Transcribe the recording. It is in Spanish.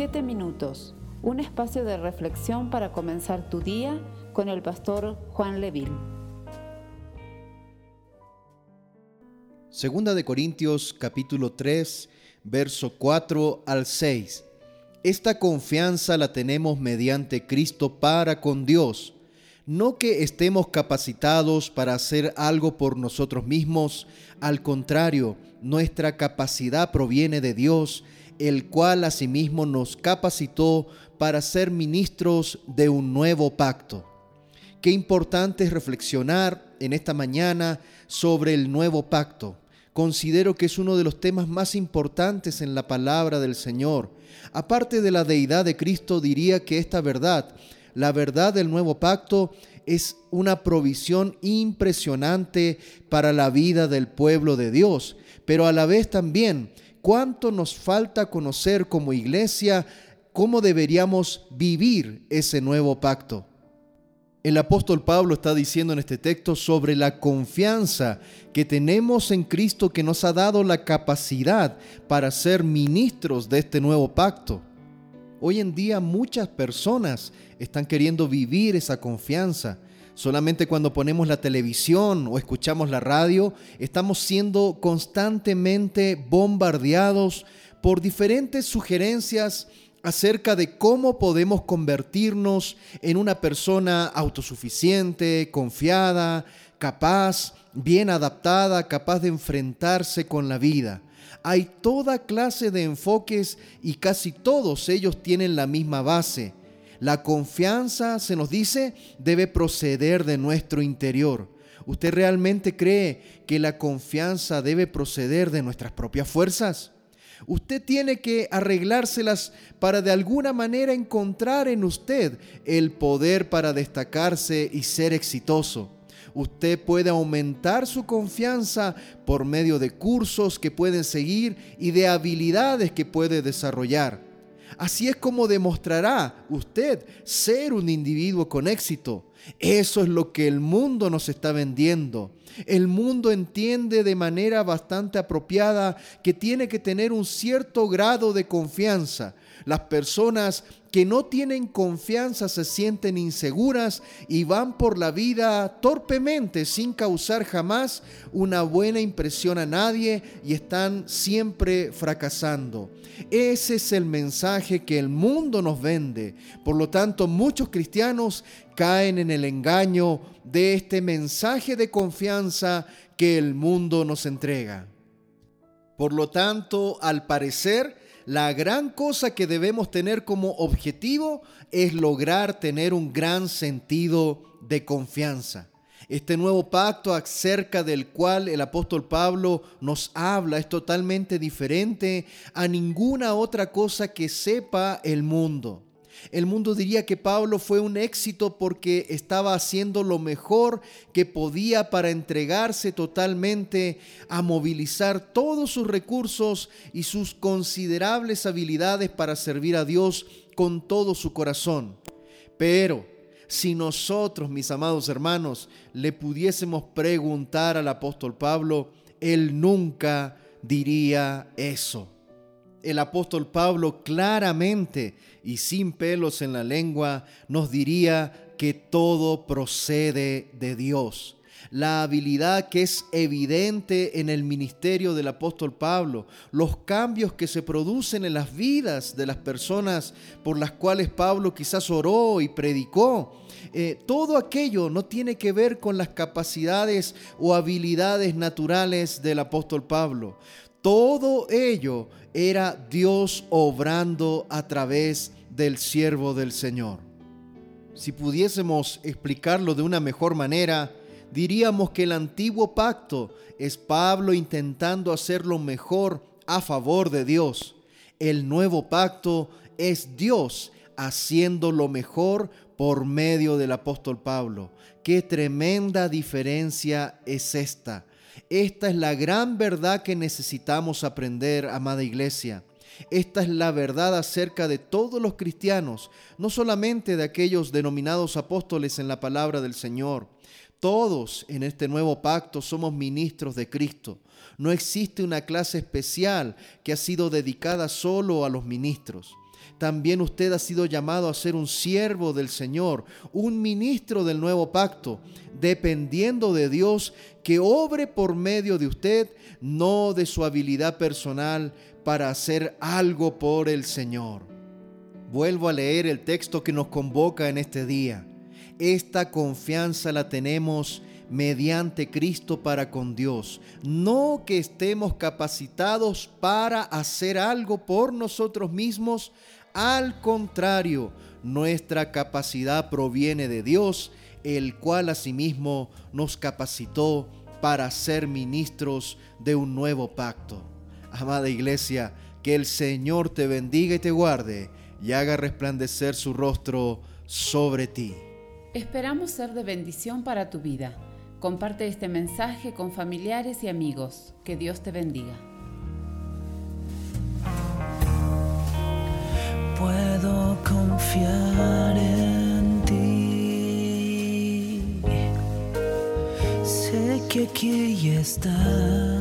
Siete minutos, un espacio de reflexión para comenzar tu día con el pastor Juan Leville. Segunda de Corintios capítulo 3, verso 4 al 6. Esta confianza la tenemos mediante Cristo para con Dios. No que estemos capacitados para hacer algo por nosotros mismos, al contrario, nuestra capacidad proviene de Dios, el cual asimismo nos capacitó para ser ministros de un nuevo pacto. Qué importante es reflexionar en esta mañana sobre el nuevo pacto. Considero que es uno de los temas más importantes en la palabra del Señor. Aparte de la deidad de Cristo, diría que esta verdad, la verdad del nuevo pacto, es una provisión impresionante para la vida del pueblo de Dios, pero a la vez también cuánto nos falta conocer como iglesia cómo deberíamos vivir ese nuevo pacto. El apóstol Pablo está diciendo en este texto sobre la confianza que tenemos en Cristo que nos ha dado la capacidad para ser ministros de este nuevo pacto. Hoy en día muchas personas están queriendo vivir esa confianza. Solamente cuando ponemos la televisión o escuchamos la radio, estamos siendo constantemente bombardeados por diferentes sugerencias acerca de cómo podemos convertirnos en una persona autosuficiente, confiada, capaz, bien adaptada, capaz de enfrentarse con la vida. Hay toda clase de enfoques y casi todos ellos tienen la misma base. La confianza, se nos dice, debe proceder de nuestro interior. ¿Usted realmente cree que la confianza debe proceder de nuestras propias fuerzas? Usted tiene que arreglárselas para de alguna manera encontrar en usted el poder para destacarse y ser exitoso. Usted puede aumentar su confianza por medio de cursos que pueden seguir y de habilidades que puede desarrollar. Así es como demostrará usted ser un individuo con éxito. Eso es lo que el mundo nos está vendiendo. El mundo entiende de manera bastante apropiada que tiene que tener un cierto grado de confianza. Las personas que no tienen confianza se sienten inseguras y van por la vida torpemente sin causar jamás una buena impresión a nadie y están siempre fracasando. Ese es el mensaje que el mundo nos vende. Por lo tanto, muchos cristianos caen en el engaño de este mensaje de confianza que el mundo nos entrega. Por lo tanto, al parecer, la gran cosa que debemos tener como objetivo es lograr tener un gran sentido de confianza. Este nuevo pacto acerca del cual el apóstol Pablo nos habla es totalmente diferente a ninguna otra cosa que sepa el mundo. El mundo diría que Pablo fue un éxito porque estaba haciendo lo mejor que podía para entregarse totalmente a movilizar todos sus recursos y sus considerables habilidades para servir a Dios con todo su corazón. Pero si nosotros, mis amados hermanos, le pudiésemos preguntar al apóstol Pablo, él nunca diría eso el apóstol Pablo claramente y sin pelos en la lengua nos diría que todo procede de Dios. La habilidad que es evidente en el ministerio del apóstol Pablo, los cambios que se producen en las vidas de las personas por las cuales Pablo quizás oró y predicó, eh, todo aquello no tiene que ver con las capacidades o habilidades naturales del apóstol Pablo. Todo ello era Dios obrando a través del siervo del Señor. Si pudiésemos explicarlo de una mejor manera, diríamos que el antiguo pacto es Pablo intentando hacer lo mejor a favor de Dios. El nuevo pacto es Dios haciendo lo mejor por medio del apóstol Pablo. Qué tremenda diferencia es esta. Esta es la gran verdad que necesitamos aprender, amada iglesia. Esta es la verdad acerca de todos los cristianos, no solamente de aquellos denominados apóstoles en la palabra del Señor. Todos en este nuevo pacto somos ministros de Cristo. No existe una clase especial que ha sido dedicada solo a los ministros. También usted ha sido llamado a ser un siervo del Señor, un ministro del nuevo pacto, dependiendo de Dios que obre por medio de usted, no de su habilidad personal para hacer algo por el Señor. Vuelvo a leer el texto que nos convoca en este día. Esta confianza la tenemos mediante Cristo para con Dios. No que estemos capacitados para hacer algo por nosotros mismos. Al contrario, nuestra capacidad proviene de Dios, el cual asimismo nos capacitó para ser ministros de un nuevo pacto. Amada iglesia, que el Señor te bendiga y te guarde y haga resplandecer su rostro sobre ti. Esperamos ser de bendición para tu vida. Comparte este mensaje con familiares y amigos. Que Dios te bendiga. Puedo confiar en ti. Sé que aquí estás